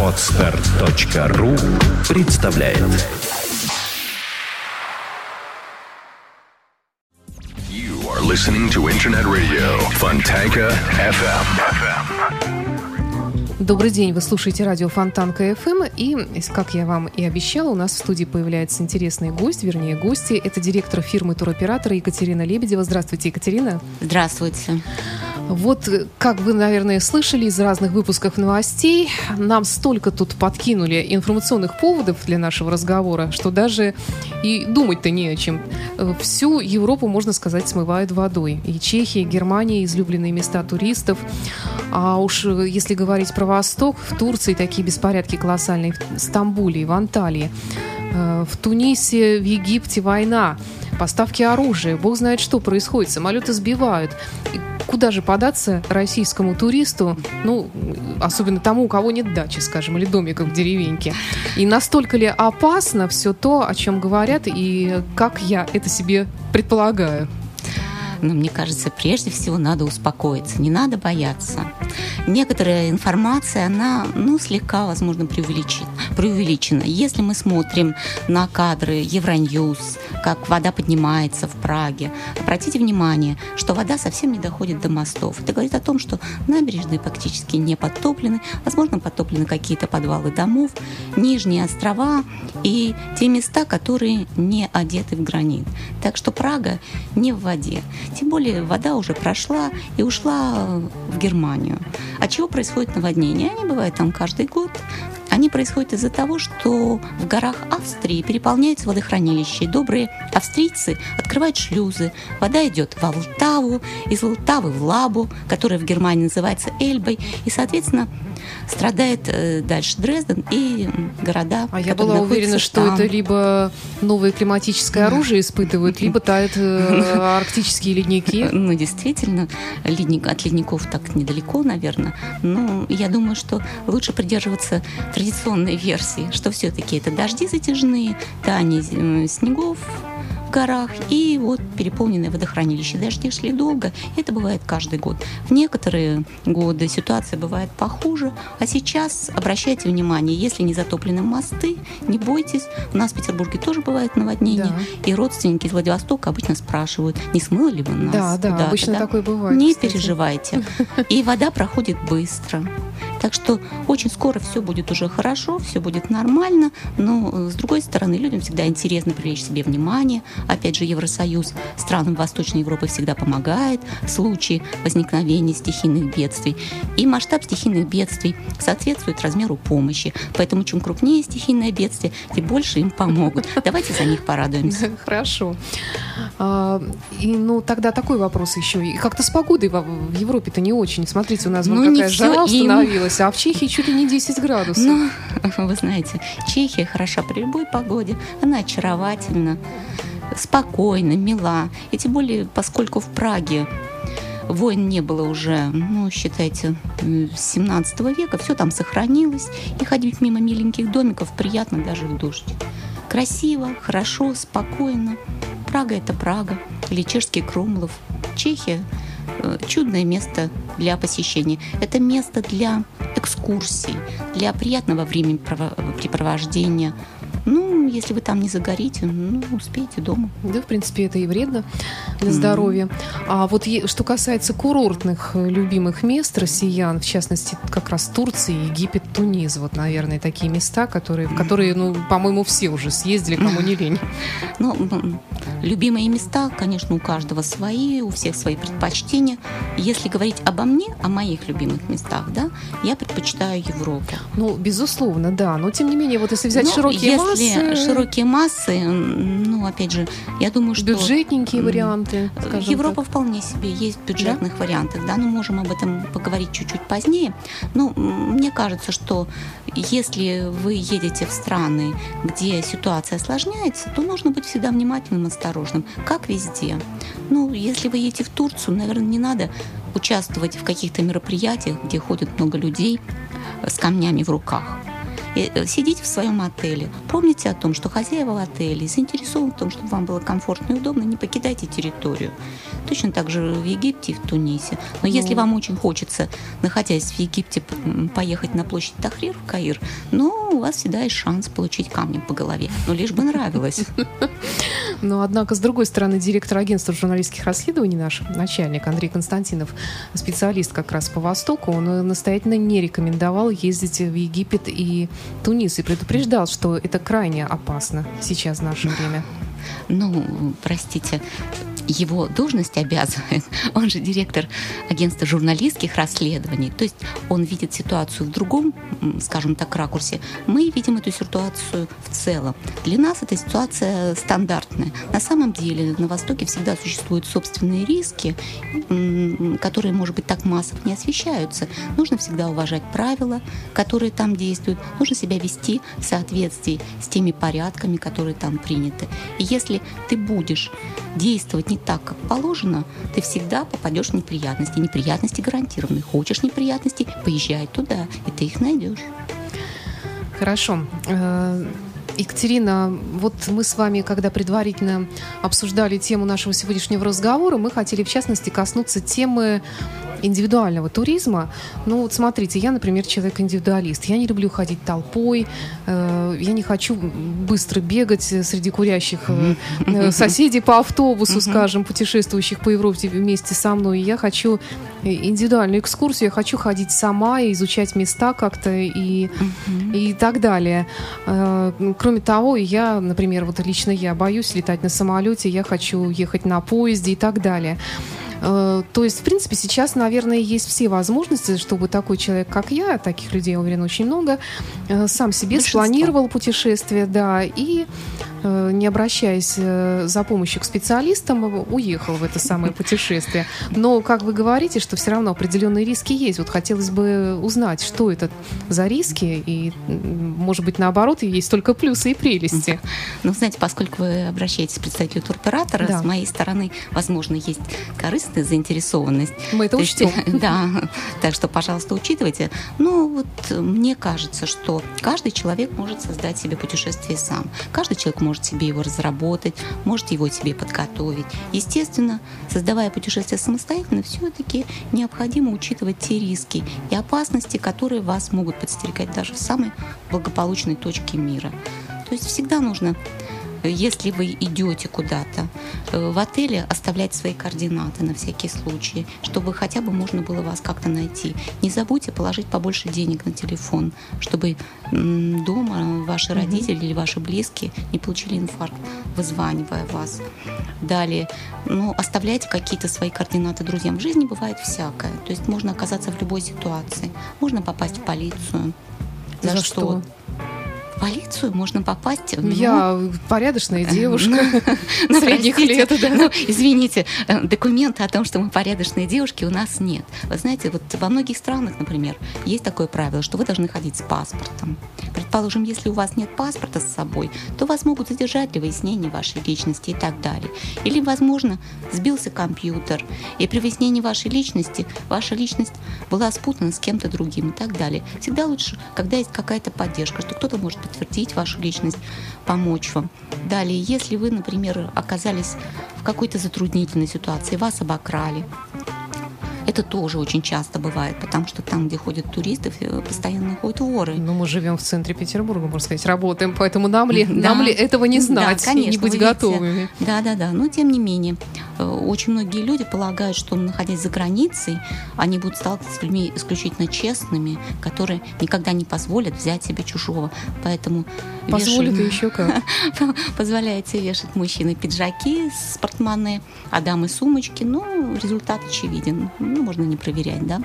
Отстар.ру представляет You are listening to Internet Radio Fontanka FM. Добрый день, вы слушаете радио Фонтанка ФМ, и, как я вам и обещала, у нас в студии появляется интересный гость, вернее, гости. Это директор фирмы туроператора Екатерина Лебедева. Здравствуйте, Екатерина. Здравствуйте. Вот, как вы, наверное, слышали из разных выпусков новостей, нам столько тут подкинули информационных поводов для нашего разговора, что даже и думать-то не о чем. Всю Европу, можно сказать, смывают водой. И Чехия, и Германия, излюбленные места туристов. А уж если говорить про Восток, в Турции такие беспорядки колоссальные, в Стамбуле, в Анталии. Э, в Тунисе, в Египте война, поставки оружия, бог знает что происходит, самолеты сбивают. Куда же податься российскому туристу, ну, особенно тому, у кого нет дачи, скажем, или домика в деревеньке. И настолько ли опасно все то, о чем говорят, и как я это себе предполагаю? Но мне кажется, прежде всего надо успокоиться, не надо бояться. Некоторая информация, она, ну, слегка, возможно, преувеличена. преувеличена. Если мы смотрим на кадры Евроньюз, как вода поднимается в Праге, обратите внимание, что вода совсем не доходит до мостов. Это говорит о том, что набережные практически не подтоплены, возможно, подтоплены какие-то подвалы домов, нижние острова и те места, которые не одеты в гранит. Так что Прага не в воде. Тем более вода уже прошла и ушла в Германию. От чего происходит наводнение? Они бывают там каждый год. Они происходят из-за того, что в горах Австрии переполняются водохранилища. И добрые австрийцы открывают шлюзы. Вода идет в Алтаву, из Алтавы в Лабу, которая в Германии называется Эльбой. И, соответственно, страдает э, дальше Дрезден и города. А я была уверена, что это либо новое климатическое оружие испытывают, либо тают э, арктические ледники. Ну, действительно, ледник, от ледников так недалеко, наверное. Но я думаю, что лучше придерживаться традиционной версии, что все-таки это дожди затяжные, тани снегов, горах и вот переполненное водохранилище. Дожди шли долго, это бывает каждый год. В некоторые годы ситуация бывает похуже, а сейчас обращайте внимание, если не затоплены мосты, не бойтесь. У нас в Петербурге тоже бывает наводнение, да. и родственники из Владивостока обычно спрашивают, не смыло ли вы нас? Да, да, обычно да? такое бывает. Не кстати. переживайте. И вода проходит быстро. Так что очень скоро все будет уже хорошо, все будет нормально, но с другой стороны, людям всегда интересно привлечь себе внимание, Опять же, Евросоюз странам Восточной Европы всегда помогает в случае возникновения стихийных бедствий. И масштаб стихийных бедствий соответствует размеру помощи. Поэтому чем крупнее стихийное бедствие, тем больше им помогут. Давайте за них порадуемся. Хорошо. А, и, ну, тогда такой вопрос еще. И как-то с погодой в Европе-то не очень. Смотрите, у нас ну, какая жара установилась, а в Чехии чуть ли не 10 градусов. Ну, вы знаете, Чехия хороша при любой погоде. Она очаровательна спокойна, мила. И тем более, поскольку в Праге войн не было уже, ну, считайте, 17 века, все там сохранилось, и ходить мимо миленьких домиков приятно даже в дождь. Красиво, хорошо, спокойно. Прага – это Прага, или чешский Кромлов. Чехия чудное место для посещения. Это место для экскурсий, для приятного времяпрепровождения, ну, если вы там не загорите, ну, успеете дома. Да, в принципе, это и вредно для здоровья. А вот что касается курортных э, любимых мест россиян, в частности, как раз Турции, Египет, Тунис, вот, наверное, такие места, которые, в которые, ну, по-моему, все уже съездили, кому не лень. Ну, любимые места, конечно, у каждого свои, у всех свои предпочтения. Если говорить обо мне, о моих любимых местах, да, я предпочитаю Европу. Ну, безусловно, да. Но, тем не менее, вот если взять ну, широкие если массы... широкие массы, ну, опять же, я думаю, что... Бюджетненькие варианты, Европа так. вполне себе есть в бюджетных да? вариантах, да, но можем об этом поговорить чуть-чуть позднее. Но мне кажется, что если вы едете в страны, где ситуация осложняется, то нужно быть всегда внимательным, осторожным, как везде. Ну, если вы едете в Турцию, наверное, не надо участвовать в каких-то мероприятиях, где ходит много людей с камнями в руках. Э, сидите в своем отеле, помните о том, что хозяева отеля заинтересованы в том, чтобы вам было комфортно и удобно, не покидайте территорию. Точно так же в Египте и в Тунисе. Но ну. если вам очень хочется, находясь в Египте, поехать на площадь Тахрир в Каир, ну, у вас всегда есть шанс получить камнем по голове. Но лишь бы нравилось. Но, однако, с другой стороны, директор агентства журналистских расследований, наш начальник Андрей Константинов, специалист как раз по Востоку, он настоятельно не рекомендовал ездить в Египет и Тунис и предупреждал, что это крайне опасно сейчас в наше время. Ну, простите, его должность обязывает, он же директор агентства журналистских расследований, то есть он видит ситуацию в другом, скажем так, ракурсе. Мы видим эту ситуацию в целом. Для нас эта ситуация стандартная. На самом деле на Востоке всегда существуют собственные риски, которые, может быть, так массово не освещаются. Нужно всегда уважать правила, которые там действуют. Нужно себя вести в соответствии с теми порядками, которые там приняты. И если ты будешь действовать не так, как положено, ты всегда попадешь в неприятности. Неприятности гарантированы. Хочешь неприятностей, поезжай туда, и ты их найдешь. Хорошо. Э, Екатерина, вот мы с вами, когда предварительно обсуждали тему нашего сегодняшнего разговора, мы хотели, в частности, коснуться темы индивидуального туризма. Ну вот смотрите, я, например, человек-индивидуалист. Я не люблю ходить толпой, э, я не хочу быстро бегать среди курящих э, э, соседей по автобусу, скажем, путешествующих по Европе вместе со мной. Я хочу индивидуальную экскурсию, я хочу ходить сама и изучать места как-то и, и так далее. Э, кроме того, я, например, вот лично я боюсь летать на самолете, я хочу ехать на поезде и так далее. Э, то есть, в принципе, сейчас, наверное, есть все возможности, чтобы такой человек, как я, таких людей, я уверена, очень много, э, сам себе Большинство. спланировал путешествие, да, и не обращаясь э, за помощью к специалистам, уехал в это самое путешествие. Но, как вы говорите, что все равно определенные риски есть. Вот хотелось бы узнать, что это за риски, и, может быть, наоборот, есть только плюсы и прелести. Ну, знаете, поскольку вы обращаетесь к представителю туроператора, да. с моей стороны, возможно, есть корыстная заинтересованность. Мы это учтем. Да, так что, пожалуйста, учитывайте. Ну, вот мне кажется, что каждый человек может создать себе путешествие сам. Каждый человек может может себе его разработать, может его себе подготовить. Естественно, создавая путешествие самостоятельно, все-таки необходимо учитывать те риски и опасности, которые вас могут подстерегать даже в самой благополучной точке мира. То есть всегда нужно если вы идете куда-то э, в отеле, оставлять свои координаты на всякий случай, чтобы хотя бы можно было вас как-то найти. Не забудьте положить побольше денег на телефон, чтобы дома ваши родители или ваши близкие не получили инфаркт, вызванивая вас. Далее, ну, оставляйте какие-то свои координаты друзьям. В жизни бывает всякое. То есть можно оказаться в любой ситуации. Можно попасть в полицию. За, За что? что? Полицию можно попасть. Ну, Я порядочная девушка ну, средних лет. Ну, извините, э, документы о том, что мы порядочные девушки, у нас нет. Вы знаете, вот во многих странах, например, есть такое правило, что вы должны ходить с паспортом. Предположим, если у вас нет паспорта с собой, то вас могут задержать для выяснения вашей личности и так далее. Или, возможно, сбился компьютер, и при выяснении вашей личности ваша личность была спутана с кем-то другим и так далее. Всегда лучше, когда есть какая-то поддержка, что кто-то может подтвердить вашу личность, помочь вам. Далее, если вы, например, оказались в какой-то затруднительной ситуации, вас обокрали, это тоже очень часто бывает, потому что там, где ходят туристы, постоянно ходят воры. Но мы живем в центре Петербурга, можно сказать, работаем, поэтому нам ли, да. нам ли этого не знать да, конечно, и не быть готовыми? Да, да, да. Но тем не менее, э, очень многие люди полагают, что находясь за границей, они будут сталкиваться с людьми исключительно честными, которые никогда не позволят взять себе чужого. Поэтому позволят вешаем... еще как. Позволяете вешать мужчины пиджаки с портмоне, а дамы сумочки. Ну, результат очевиден ну, можно не проверять, да.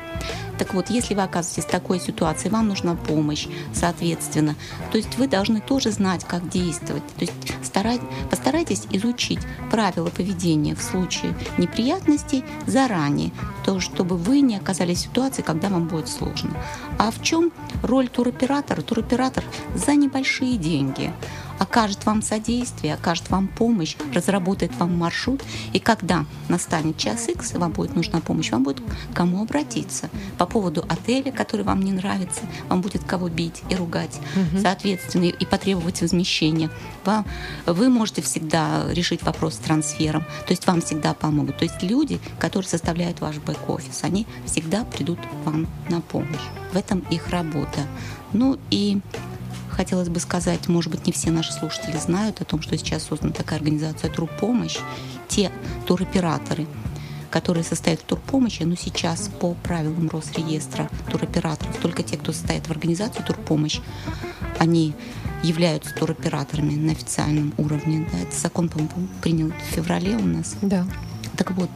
Так вот, если вы оказываетесь в такой ситуации, вам нужна помощь, соответственно, то есть вы должны тоже знать, как действовать. То есть старать, постарайтесь изучить правила поведения в случае неприятностей заранее, то, чтобы вы не оказались в ситуации, когда вам будет сложно. А в чем роль туроператора? Туроператор за небольшие деньги окажет вам содействие, окажет вам помощь, разработает вам маршрут, и когда настанет час X, вам будет нужна помощь, вам будет к кому обратиться по поводу отеля, который вам не нравится, вам будет кого бить и ругать, угу. соответственно, и потребовать возмещения. Вам, вы можете всегда решить вопрос с трансфером, то есть вам всегда помогут. То есть люди, которые составляют ваш бэк-офис, они всегда придут вам на помощь. В этом их работа. Ну и хотелось бы сказать, может быть, не все наши слушатели знают о том, что сейчас создана такая организация «Турпомощь». Те туроператоры, которые состоят в турпомощи, но сейчас по правилам Росреестра туроператоров, только те, кто состоит в организации турпомощь, они являются туроператорами на официальном уровне. Да, это закон, по-моему, принял в феврале у нас. Да. Так вот,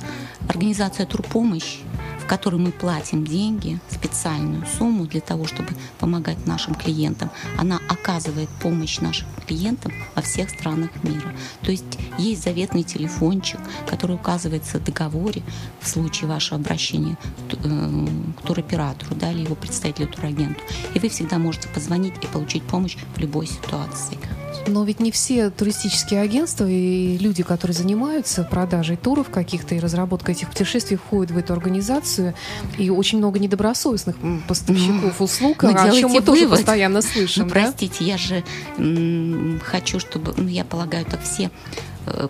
организация турпомощь в который мы платим деньги, специальную сумму для того, чтобы помогать нашим клиентам. Она оказывает помощь нашим клиентам во всех странах мира. То есть есть заветный телефончик, который указывается в договоре в случае вашего обращения э, к туроператору да, или его представителю турагенту. И вы всегда можете позвонить и получить помощь в любой ситуации. Но ведь не все туристические агентства и люди, которые занимаются продажей туров каких-то и разработкой этих путешествий, входят в эту организацию. И очень много недобросовестных поставщиков услуг, ну, о чем мы вывод. тоже постоянно слышим. Ну, да? простите, я же м- хочу, чтобы, ну, я полагаю, так все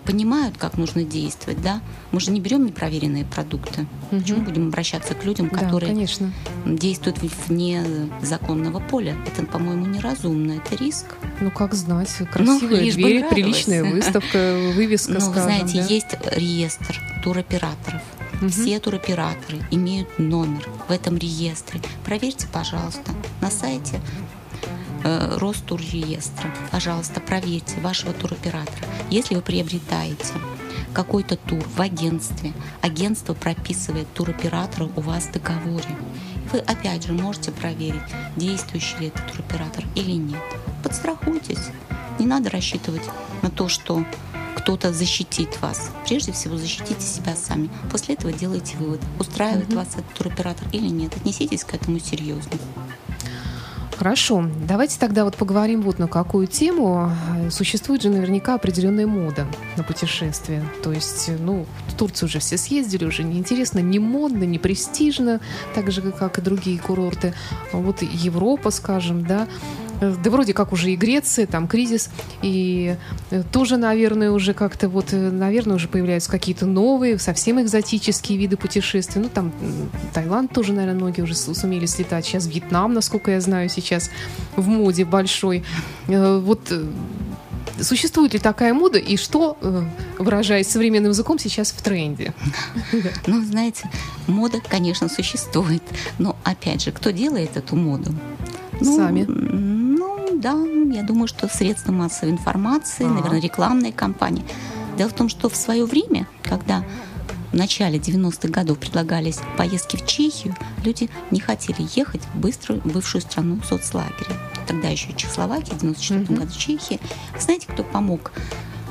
понимают, как нужно действовать, да, мы же не берем непроверенные продукты. Угу. Почему будем обращаться к людям, которые да, конечно. действуют вне законного поля? Это, по-моему, неразумно, это риск. Ну, как знать, красивая ну, дверь, приличная выставка, вывеска, Ну, скажем, знаете, да? есть реестр туроператоров. Угу. Все туроператоры имеют номер в этом реестре. Проверьте, пожалуйста, на сайте э, Ростурреестра. Пожалуйста, проверьте вашего туроператора. Если вы приобретаете какой-то тур в агентстве, агентство прописывает туроператора у вас в договоре. Вы опять же можете проверить, действующий ли этот туроператор или нет. Подстрахуйтесь. Не надо рассчитывать на то, что кто-то защитит вас. Прежде всего, защитите себя сами. После этого делайте вывод, устраивает mm-hmm. вас этот туроператор или нет. Отнеситесь к этому серьезно. Хорошо, давайте тогда вот поговорим вот на какую тему. Существует же наверняка определенная мода на путешествия. То есть, ну, в Турцию уже все съездили, уже неинтересно, не модно, не престижно, так же, как и другие курорты. Вот Европа, скажем, да, Э, да вроде как уже и Греция, там кризис, и э, тоже, наверное, уже как-то вот, э, наверное, уже появляются какие-то новые, совсем экзотические виды путешествий. Ну, там Таиланд тоже, наверное, многие уже сумели слетать. Сейчас Вьетнам, насколько я знаю, сейчас в моде большой. Вот Существует ли такая мода и что, выражаясь современным языком, сейчас в тренде? Ну, знаете, мода, конечно, существует. Но, опять же, кто делает эту моду? Ну, Да, я думаю, что средства массовой информации, А-а-а. наверное, рекламные кампании. Дело в том, что в свое время, когда в начале 90-х годов предлагались поездки в Чехию, люди не хотели ехать в быструю бывшую страну соцлагеря. Тогда еще Чехословакия, в 94 mm-hmm. году Чехия. Знаете, кто помог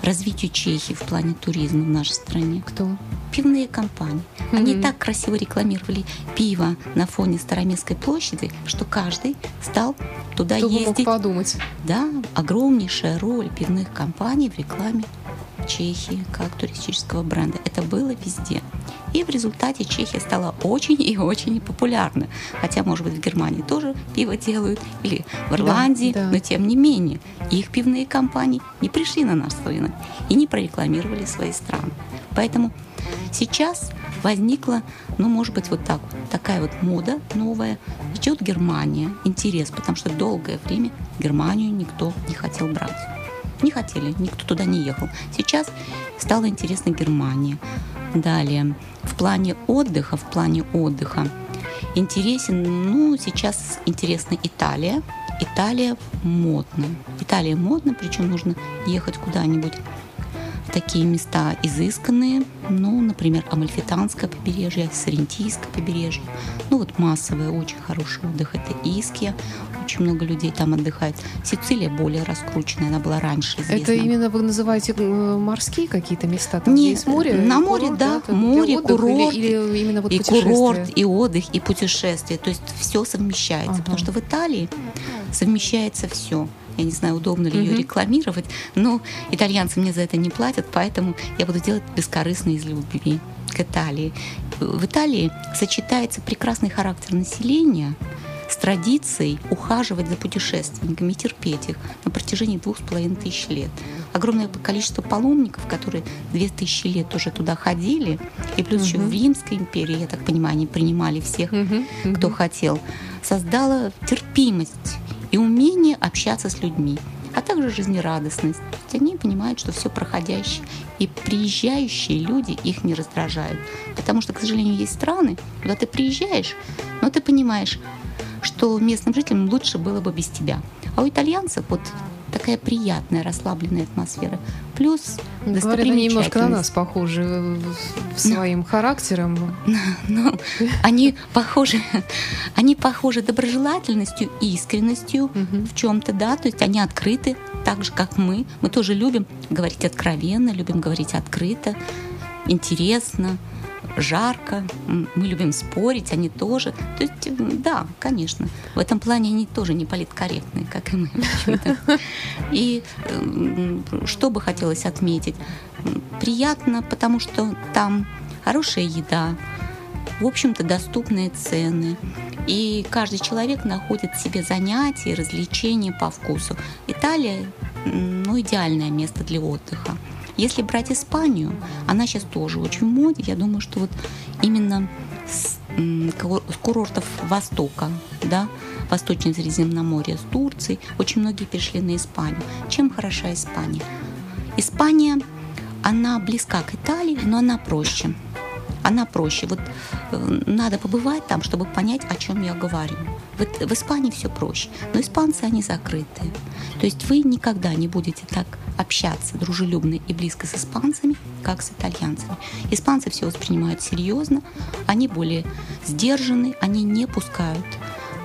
развитию Чехии в плане туризма в нашей стране? Кто? Пивные компании. Mm-hmm. Они так красиво рекламировали пиво на фоне Староместской площади, что каждый стал туда Кто ездить. Мог подумать. Да, огромнейшая роль пивных компаний в рекламе Чехии как туристического бренда. Это было везде. И в результате Чехия стала очень и очень популярна. Хотя, может быть, в Германии тоже пиво делают, или в Ирландии, да, да. но тем не менее, их пивные компании не пришли на наш рынок и не прорекламировали свои страны. Поэтому сейчас возникла, ну, может быть, вот так, такая вот мода новая. Идет Германия, интерес, потому что долгое время Германию никто не хотел брать. Не хотели, никто туда не ехал. Сейчас стало интересно Германия. Далее, в плане отдыха, в плане отдыха интересен, ну, сейчас интересна Италия. Италия модна. Италия модна, причем нужно ехать куда-нибудь такие места изысканные, ну, например, Амальфитанское побережье, Сарентийское побережье. Ну, вот массовый, очень хороший отдых – это Иския. Очень много людей там отдыхает. Сицилия более раскрученная, она была раньше известна. Это именно вы называете э, морские какие-то места? Там, Нет, есть море? На море, курорт, да, да море, отдых, курорт. Или, или именно вот и курорт, и отдых, и путешествие. То есть все совмещается. Ага. Потому что в Италии совмещается все. Я не знаю, удобно ли mm-hmm. ее рекламировать, но итальянцы мне за это не платят, поэтому я буду делать бескорыстно из любви к Италии. в Италии сочетается прекрасный характер населения с традицией ухаживать за путешественниками и терпеть их на протяжении двух с половиной тысяч лет. Огромное количество паломников, которые две тысячи лет уже туда ходили, и плюс еще в Римской империи, я так понимаю, они принимали всех, кто хотел, создало терпимость и умение общаться с людьми а также жизнерадостность. Они понимают, что все проходящее. И приезжающие люди их не раздражают. Потому что, к сожалению, есть страны, куда ты приезжаешь, но ты понимаешь, что местным жителям лучше было бы без тебя. А у итальянцев вот такая приятная, расслабленная атмосфера. Плюс Говорят, они немножко на нас похожи своим ну, характером. Ну, они похожи, они похожи доброжелательностью, искренностью угу. в чем-то, да, то есть они открыты, так же, как мы. Мы тоже любим говорить откровенно, любим говорить открыто, интересно жарко, мы любим спорить, они тоже. То есть, да, конечно, в этом плане они тоже не политкорректные, как и мы. И что бы хотелось отметить? Приятно, потому что там хорошая еда, в общем-то, доступные цены. И каждый человек находит себе занятия, развлечения по вкусу. Италия ну, идеальное место для отдыха. Если брать Испанию, она сейчас тоже очень в моде. Я думаю, что вот именно с курортов Востока, да, Восточное Средиземноморье, с Турцией, очень многие перешли на Испанию. Чем хороша Испания? Испания, она близка к Италии, но она проще. Она проще. Вот э, надо побывать там, чтобы понять, о чем я говорю. В, в Испании все проще. Но испанцы, они закрытые. То есть вы никогда не будете так общаться дружелюбно и близко с испанцами, как с итальянцами. Испанцы все воспринимают серьезно, они более сдержаны, они не пускают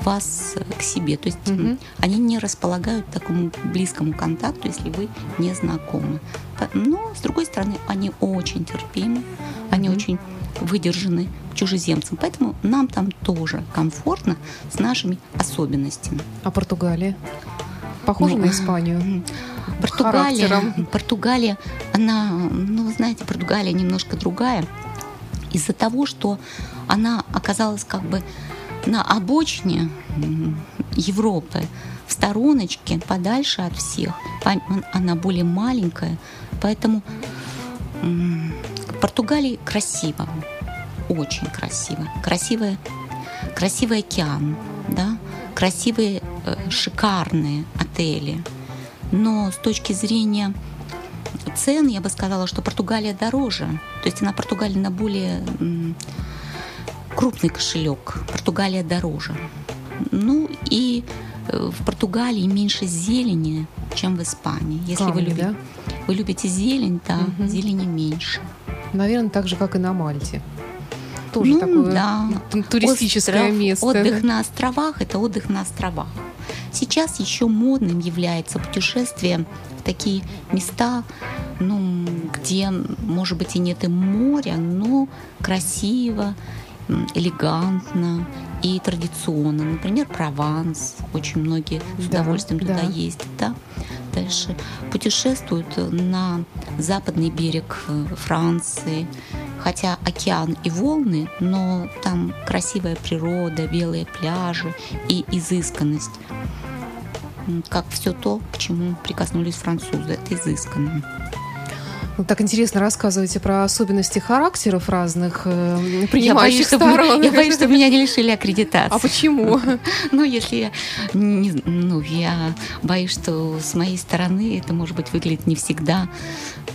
вас к себе. То есть угу. они не располагают к такому близкому контакту, если вы не знакомы. Но, с другой стороны, они очень терпимы, они угу. очень выдержаны чужеземцам. Поэтому нам там тоже комфортно с нашими особенностями. А Португалия? Похожа ну, на Испанию? Португалия, характером. Португалия, она, ну, знаете, Португалия немножко другая из-за того, что она оказалась как бы на обочине Европы, в стороночке, подальше от всех. Она более маленькая, поэтому Португалия красиво, очень красиво. Красивая, красивый океан, да, красивые, э, шикарные отели – но с точки зрения цен, я бы сказала, что Португалия дороже. То есть она Португалия на более крупный кошелек. Португалия дороже. Ну и э, в Португалии меньше зелени, чем в Испании. Если Камни, вы, любите, да? вы любите зелень, да, угу. зелени меньше. Наверное, так же, как и на Мальте. Тоже ну, такое да. туристическое Остров, место. Отдых на островах – это отдых на островах. Сейчас еще модным является путешествие в такие места, ну, где, может быть, и нет и моря, но красиво, элегантно и традиционно. Например, Прованс. Очень многие с удовольствием да, туда да. ездят. Да? Дальше путешествуют на западный берег э, Франции, хотя океан и волны, но там красивая природа, белые пляжи и изысканность как все то, к чему прикоснулись французы. Это изысканно. Ну, так интересно рассказываете про особенности характеров разных э, принимающих я боюсь, сторон. Я боюсь, что меня не лишили аккредитации. А почему? Ну, если я... ну, я боюсь, что с моей стороны это, может быть, выглядит не всегда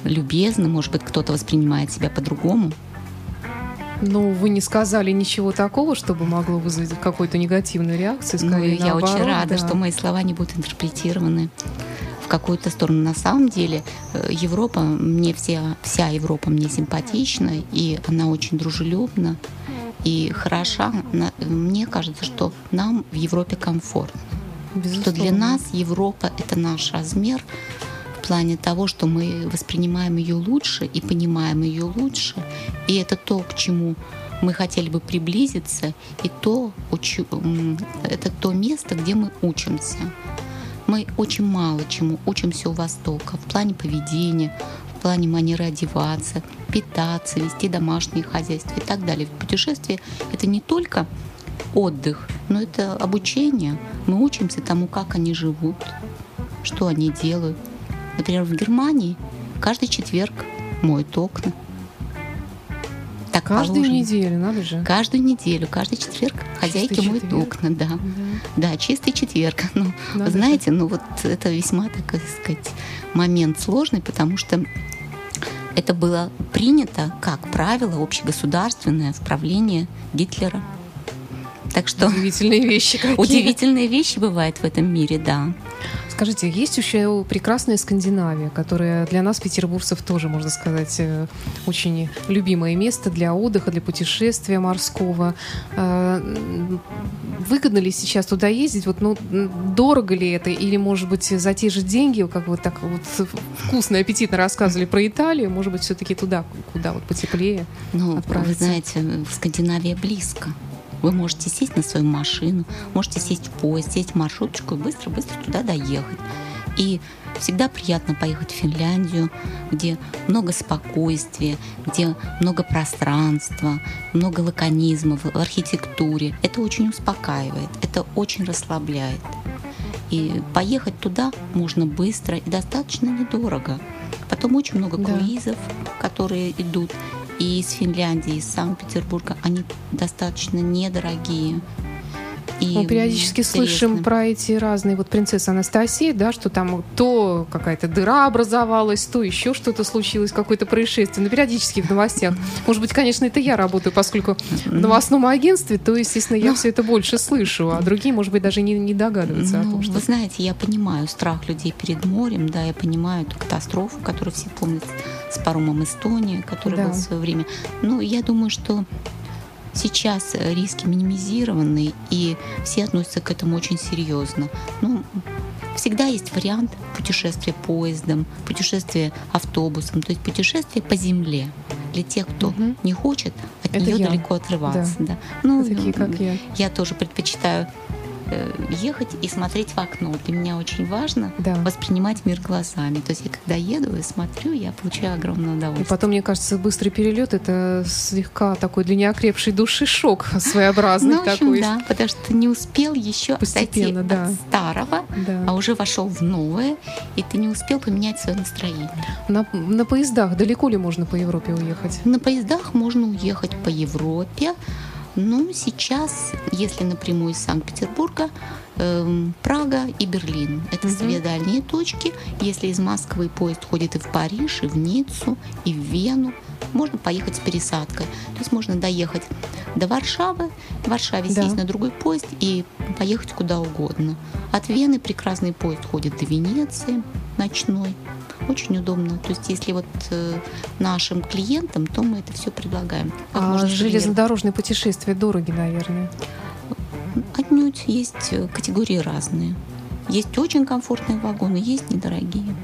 любезно, может быть, кто-то воспринимает себя по-другому. Ну, вы не сказали ничего такого, чтобы могло вызвать какую-то негативную реакцию, ну, скорее ну, Я наоборот, очень рада, да. что мои слова не будут интерпретированы какую-то сторону. На самом деле э, Европа, мне вся, вся Европа мне симпатична, и она очень дружелюбна и хороша. Мне кажется, что нам в Европе комфортно. Безусловно. Что для нас Европа — это наш размер, в плане того, что мы воспринимаем ее лучше и понимаем ее лучше. И это то, к чему мы хотели бы приблизиться, и то, это то место, где мы учимся. Мы очень мало чему учимся у Востока в плане поведения, в плане манеры одеваться, питаться, вести домашнее хозяйство и так далее. Путешествие — это не только отдых, но это обучение. Мы учимся тому, как они живут, что они делают. Например, в Германии каждый четверг моют окна. Так Каждую положено. неделю, надо же. Каждую неделю, каждый четверг хозяйки чистый моют четверг. окна, да. да. Да, чистый четверг. Ну, вы знаете, же. ну вот это весьма, так сказать, момент сложный, потому что это было принято как правило общегосударственное в правлении Гитлера. Так что удивительные вещи. Какие. Удивительные вещи бывают в этом мире, да. Скажите, есть еще прекрасная Скандинавия, которая для нас, петербуржцев, тоже, можно сказать, э, очень любимое место для отдыха, для путешествия морского. Э, выгодно ли сейчас туда ездить? Вот, ну, дорого ли это? Или, может быть, за те же деньги, как вот так вот вкусно и аппетитно рассказывали про Италию, может быть, все-таки туда, куда вот потеплее Ну, вы знаете, Скандинавия близко. Вы можете сесть на свою машину, можете сесть в поезд, сесть в маршруточку и быстро-быстро туда доехать. И всегда приятно поехать в Финляндию, где много спокойствия, где много пространства, много лаконизма в архитектуре. Это очень успокаивает, это очень расслабляет. И поехать туда можно быстро и достаточно недорого. Потом очень много да. круизов, которые идут и из Финляндии, из Санкт-Петербурга, они достаточно недорогие. И Мы периодически интересны. слышим про эти разные вот принцессы Анастасии, да, что там то какая-то дыра образовалась, то еще что-то случилось, какое-то происшествие. Но периодически в новостях. Может быть, конечно, это я работаю, поскольку в новостном агентстве, то, естественно, я ну, все это больше слышу, а другие, может быть, даже не, не догадываются ну, о том, что... Вы знаете, я понимаю страх людей перед морем, да, я понимаю эту катастрофу, которую все помнят с паромом Эстония, который да. был в свое время. Ну, я думаю, что Сейчас риски минимизированы, и все относятся к этому очень серьезно. Ну, всегда есть вариант путешествия поездом, путешествия автобусом, то есть путешествие по земле для тех, кто угу. не хочет от Это нее я. далеко отрываться. Да. Да. Ну, Такие, как я. Я тоже предпочитаю Э, ехать и смотреть в окно. Для меня очень важно да. воспринимать мир глазами. То есть я когда еду и смотрю, я получаю огромное удовольствие. И потом, мне кажется, быстрый перелет это слегка такой для неокрепшей души шок своеобразный ну, такой. Да, потому что ты не успел еще Постепенно, да. от старого, да. а уже вошел в новое, и ты не успел поменять свое настроение. На, на поездах далеко ли можно по Европе уехать? На поездах можно уехать по Европе. Ну, сейчас, если напрямую из Санкт-Петербурга, э, Прага и Берлин. Это угу. две дальние точки. Если из Москвы поезд ходит и в Париж, и в Ниццу, и в Вену, можно поехать с пересадкой. То есть можно доехать до Варшавы, в Варшаве да. сесть на другой поезд и поехать куда угодно. От Вены прекрасный поезд ходит до Венеции, ночной. Очень удобно. То есть, если вот э, нашим клиентам, то мы это все предлагаем. а железнодорожные путешествия дороги, наверное? Отнюдь есть э, категории разные. Есть очень комфортные вагоны, есть недорогие.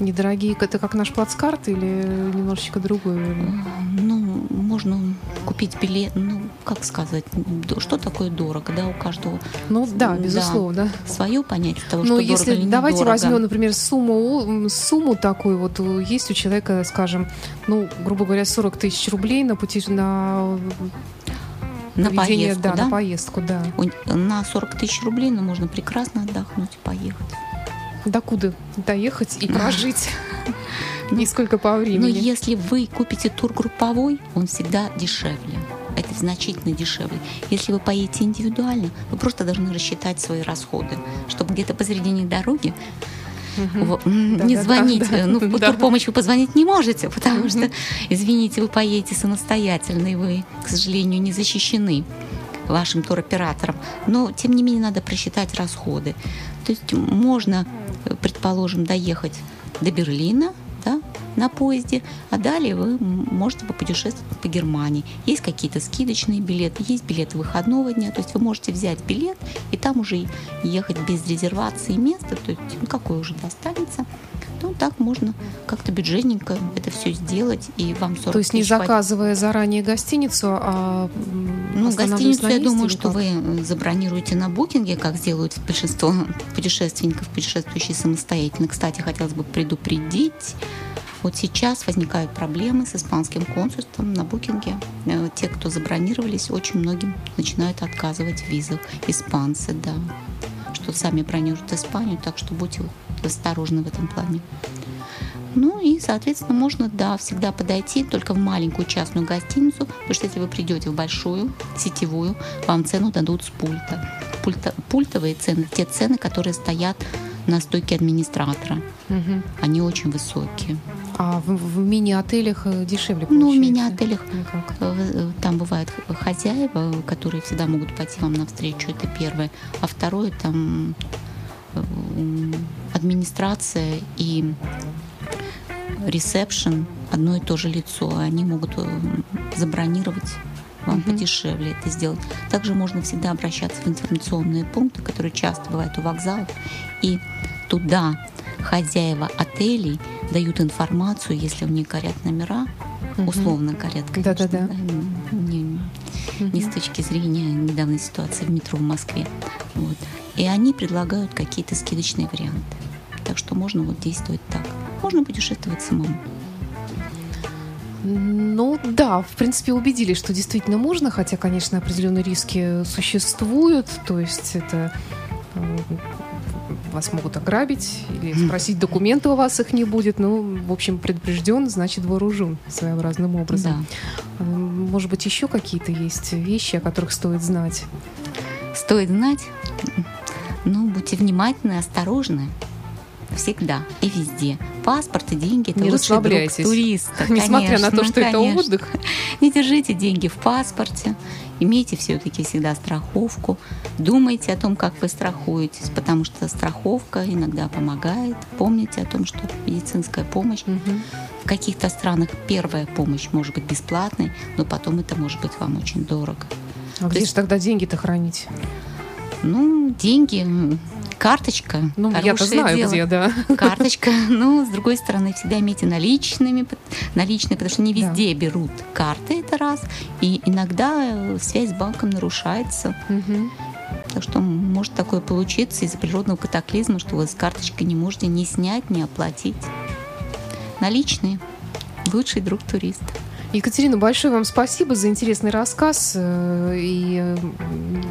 Недорогие, это как наш плацкарт или немножечко другой? Ну, можно купить билет, ну, как сказать, что такое дорого, да, у каждого. Ну, да, безусловно, да. Свое понятие того, Но что если дорого или давайте недорого. возьмем, например, сумму, сумму такую, вот есть у человека, скажем, ну, грубо говоря, 40 тысяч рублей на пути на на поездку, да, да, на поездку, да. На 40 тысяч рублей, но можно прекрасно отдохнуть и поехать. Докуда доехать и прожить? Ну, Нисколько по времени. Но если вы купите тур групповой, он всегда дешевле. Это значительно дешевле. Если вы поедете индивидуально, вы просто должны рассчитать свои расходы, чтобы где-то посередине дороги Угу. Не да, звонить. Да, ну, в да. вы позвонить не можете, потому что, извините, вы поедете самостоятельно, и вы, к сожалению, не защищены вашим туроператором. Но, тем не менее, надо просчитать расходы. То есть можно, предположим, доехать до Берлина, да, на поезде, а далее вы можете попутешествовать по Германии. Есть какие-то скидочные билеты, есть билеты выходного дня, то есть вы можете взять билет и там уже ехать без резервации места, то есть ну, какое уже достанется. Ну, так можно как-то бюджетненько это все сделать, и вам 40 То есть не заказывая заранее гостиницу, а Ну, гостиницу, я думаю, что вы забронируете на букинге, как сделают большинство путешественников, путешествующие самостоятельно. Кстати, хотелось бы предупредить, Вот сейчас возникают проблемы с испанским консульством на букинге. Э, те, кто забронировались, очень многим начинают отказывать в визах. Испанцы, да. Что сами бронируют Испанию, так что будьте осторожны в этом плане. Ну и, соответственно, можно, да, всегда подойти только в маленькую частную гостиницу, потому что если вы придете в большую, сетевую, вам цену дадут с пульта. Пульта пультовые цены, те цены, которые стоят на стойке администратора. Угу. Они очень высокие. А в, в мини-отелях э, дешевле получается? Ну, в мини-отелях э, э, там бывают хозяева, которые всегда могут пойти вам навстречу, это первое. А второе, там администрация и ресепшн одно и то же лицо. Они могут забронировать вам mm-hmm. подешевле это сделать. Также можно всегда обращаться в информационные пункты, которые часто бывают у вокзалов, и туда хозяева отелей дают информацию, если у них горят номера, mm-hmm. условно горят, конечно, Да-да-да. Да, не, mm-hmm. не с точки зрения недавней ситуации в метро в Москве. Вот. И они предлагают какие-то скидочные варианты. Так что можно вот действовать так. Можно путешествовать самому. Ну да, в принципе, убедились, что действительно можно, хотя, конечно, определенные риски существуют. То есть это э, вас могут ограбить или спросить документы у вас их не будет. Ну, в общем, предупрежден, значит вооружен своеобразным образом. Да. Э, может быть, еще какие-то есть вещи, о которых стоит знать? Стоит знать? Ну, будьте внимательны, осторожны всегда и везде. Паспорт и деньги – это не лучший друг туриста. Несмотря конечно, на то, что конечно. это отдых. Не держите деньги в паспорте. Имейте все-таки всегда страховку. Думайте о том, как вы страхуетесь, потому что страховка иногда помогает. Помните о том, что медицинская помощь угу. в каких-то странах первая помощь может быть бесплатной, но потом это может быть вам очень дорого. А то где есть... же тогда деньги-то хранить? Ну, деньги Карточка. Ну, я-то знаю, дело. где, да. Карточка. Ну, с другой стороны, всегда имейте наличными, наличные, потому что не везде да. берут карты, это раз. И иногда э, связь с банком нарушается. Угу. Так что может такое получиться из-за природного катаклизма, что вы с карточкой не можете ни снять, ни оплатить. Наличные. Лучший друг туриста. Екатерина, большое вам спасибо за интересный рассказ. Э, и э,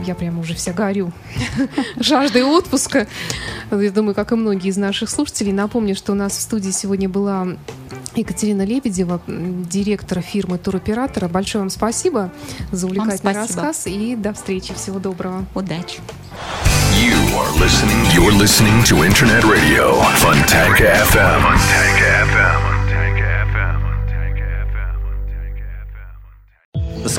я прямо уже вся горю жаждой отпуска. Я думаю, как и многие из наших слушателей. Напомню, что у нас в студии сегодня была Екатерина Лебедева, директор фирмы туроператора. Большое вам спасибо за увлекательный рассказ и до встречи. Всего доброго. Удачи. You are listening, you're listening to Internet Radio, Fontanka FM. Fontanka FM.